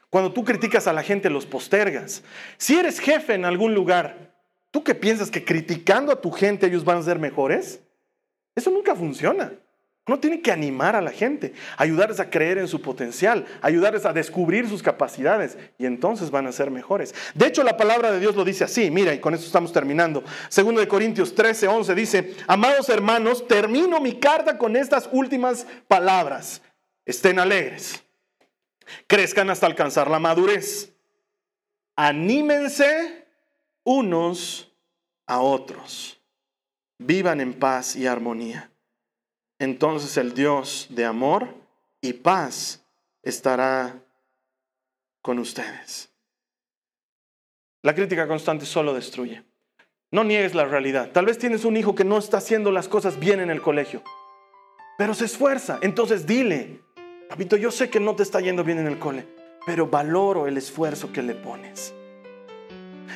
Cuando tú criticas a la gente, los postergas. Si eres jefe en algún lugar, ¿tú qué piensas que criticando a tu gente ellos van a ser mejores? Eso nunca funciona. Uno tiene que animar a la gente, ayudarles a creer en su potencial, ayudarles a descubrir sus capacidades y entonces van a ser mejores. De hecho, la palabra de Dios lo dice así, mira, y con esto estamos terminando. Segundo de Corintios 13, 11 dice, amados hermanos, termino mi carta con estas últimas palabras. Estén alegres, crezcan hasta alcanzar la madurez, anímense unos a otros, vivan en paz y armonía entonces el Dios de amor y paz estará con ustedes. La crítica constante solo destruye. No niegues la realidad. Tal vez tienes un hijo que no está haciendo las cosas bien en el colegio, pero se esfuerza. Entonces dile, papito, yo sé que no te está yendo bien en el cole, pero valoro el esfuerzo que le pones.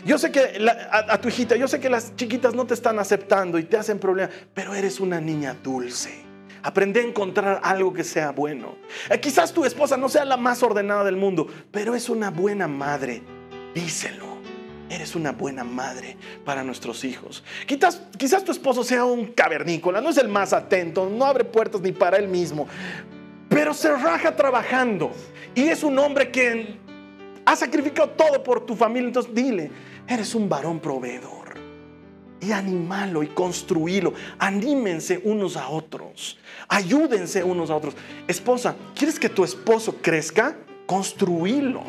Yo sé que a, a, tu hijita, yo sé que las chiquitas no te están aceptando y te hacen problemas, pero eres una niña dulce. Aprende a encontrar algo que sea bueno. Eh, quizás tu esposa no sea la más ordenada del mundo, pero es una buena madre. Díselo. Eres una buena madre para nuestros hijos. Quizás, quizás tu esposo sea un cavernícola, no es el más atento, no abre puertas ni para él mismo, pero se raja trabajando. Y es un hombre que ha sacrificado todo por tu familia. Entonces dile, eres un varón proveedor y animalo y construílo. Anímense unos a otros. Ayúdense unos a otros. Esposa, ¿quieres que tu esposo crezca? Construílo.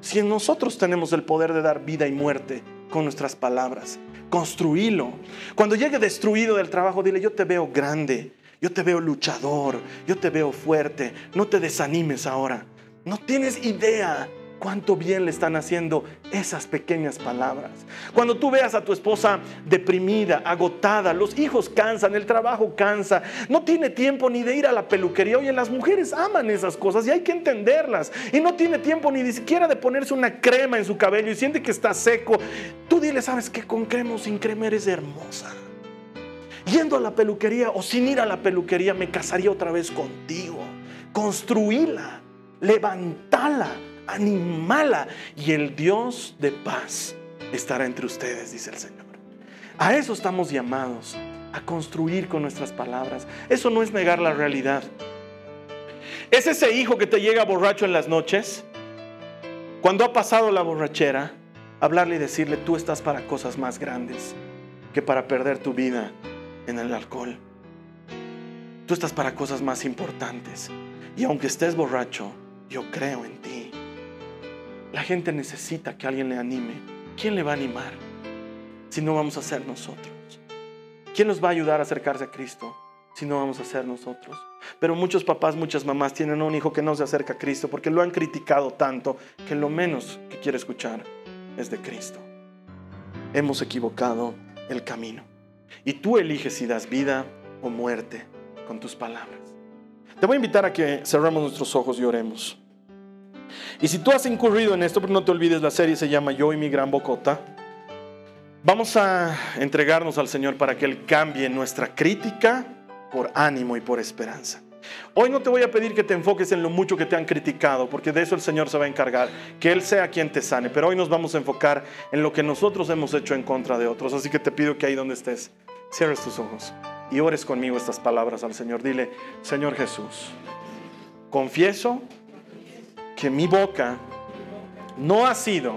Si nosotros tenemos el poder de dar vida y muerte con nuestras palabras, construílo. Cuando llegue destruido del trabajo, dile, yo te veo grande, yo te veo luchador, yo te veo fuerte. No te desanimes ahora. No tienes idea cuánto bien le están haciendo esas pequeñas palabras. Cuando tú veas a tu esposa deprimida, agotada, los hijos cansan, el trabajo cansa, no tiene tiempo ni de ir a la peluquería. Oye, las mujeres aman esas cosas y hay que entenderlas. Y no tiene tiempo ni siquiera de ponerse una crema en su cabello y siente que está seco. Tú dile, ¿sabes qué? Con crema o sin crema eres hermosa. Yendo a la peluquería o sin ir a la peluquería, me casaría otra vez contigo. Construíla, levantala animala y el Dios de paz estará entre ustedes, dice el Señor. A eso estamos llamados, a construir con nuestras palabras. Eso no es negar la realidad. Es ese hijo que te llega borracho en las noches, cuando ha pasado la borrachera, hablarle y decirle, tú estás para cosas más grandes que para perder tu vida en el alcohol. Tú estás para cosas más importantes. Y aunque estés borracho, yo creo en ti. La gente necesita que alguien le anime. ¿Quién le va a animar si no vamos a ser nosotros? ¿Quién nos va a ayudar a acercarse a Cristo si no vamos a ser nosotros? Pero muchos papás, muchas mamás tienen un hijo que no se acerca a Cristo porque lo han criticado tanto que lo menos que quiere escuchar es de Cristo. Hemos equivocado el camino. Y tú eliges si das vida o muerte con tus palabras. Te voy a invitar a que cerremos nuestros ojos y oremos. Y si tú has incurrido en esto, pues no te olvides, la serie se llama Yo y mi gran bocota. Vamos a entregarnos al Señor para que Él cambie nuestra crítica por ánimo y por esperanza. Hoy no te voy a pedir que te enfoques en lo mucho que te han criticado, porque de eso el Señor se va a encargar, que Él sea quien te sane. Pero hoy nos vamos a enfocar en lo que nosotros hemos hecho en contra de otros. Así que te pido que ahí donde estés, cierres tus ojos y ores conmigo estas palabras al Señor. Dile, Señor Jesús, confieso que mi boca no ha sido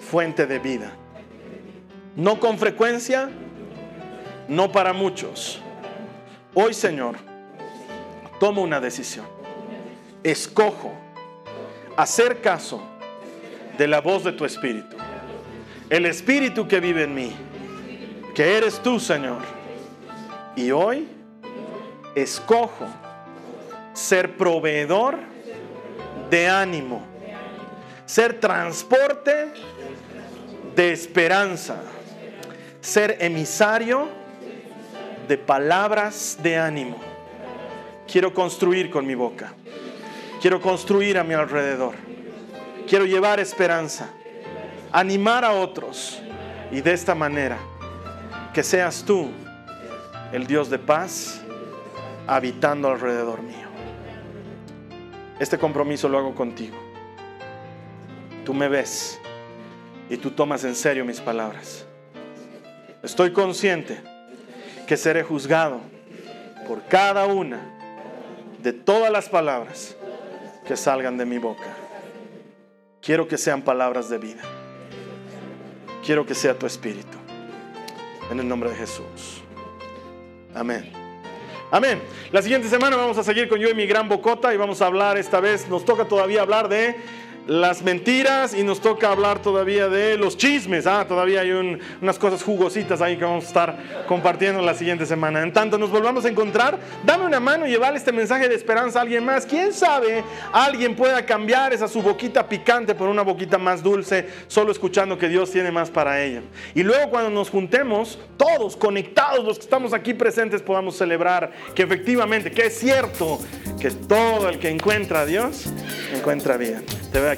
fuente de vida. No con frecuencia, no para muchos. Hoy, Señor, tomo una decisión. Escojo hacer caso de la voz de tu espíritu. El espíritu que vive en mí, que eres tú, Señor. Y hoy escojo ser proveedor de ánimo, ser transporte de esperanza, ser emisario de palabras de ánimo. Quiero construir con mi boca. Quiero construir a mi alrededor. Quiero llevar esperanza, animar a otros y de esta manera que seas tú el Dios de paz habitando alrededor mío. Este compromiso lo hago contigo. Tú me ves y tú tomas en serio mis palabras. Estoy consciente que seré juzgado por cada una de todas las palabras que salgan de mi boca. Quiero que sean palabras de vida. Quiero que sea tu espíritu. En el nombre de Jesús. Amén. Amén. La siguiente semana vamos a seguir con yo y mi gran bocota y vamos a hablar esta vez, nos toca todavía hablar de las mentiras y nos toca hablar todavía de los chismes. Ah, todavía hay unas cosas jugositas ahí que vamos a estar compartiendo la siguiente semana. En tanto nos volvamos a encontrar, dame una mano y llevarle este mensaje de esperanza a alguien más. ¿Quién sabe? Alguien pueda cambiar esa su boquita picante por una boquita más dulce, solo escuchando que Dios tiene más para ella. Y luego cuando nos juntemos, todos conectados, los que estamos aquí presentes, podamos celebrar que efectivamente, que es cierto, que todo el que encuentra a Dios, encuentra vida. Te veo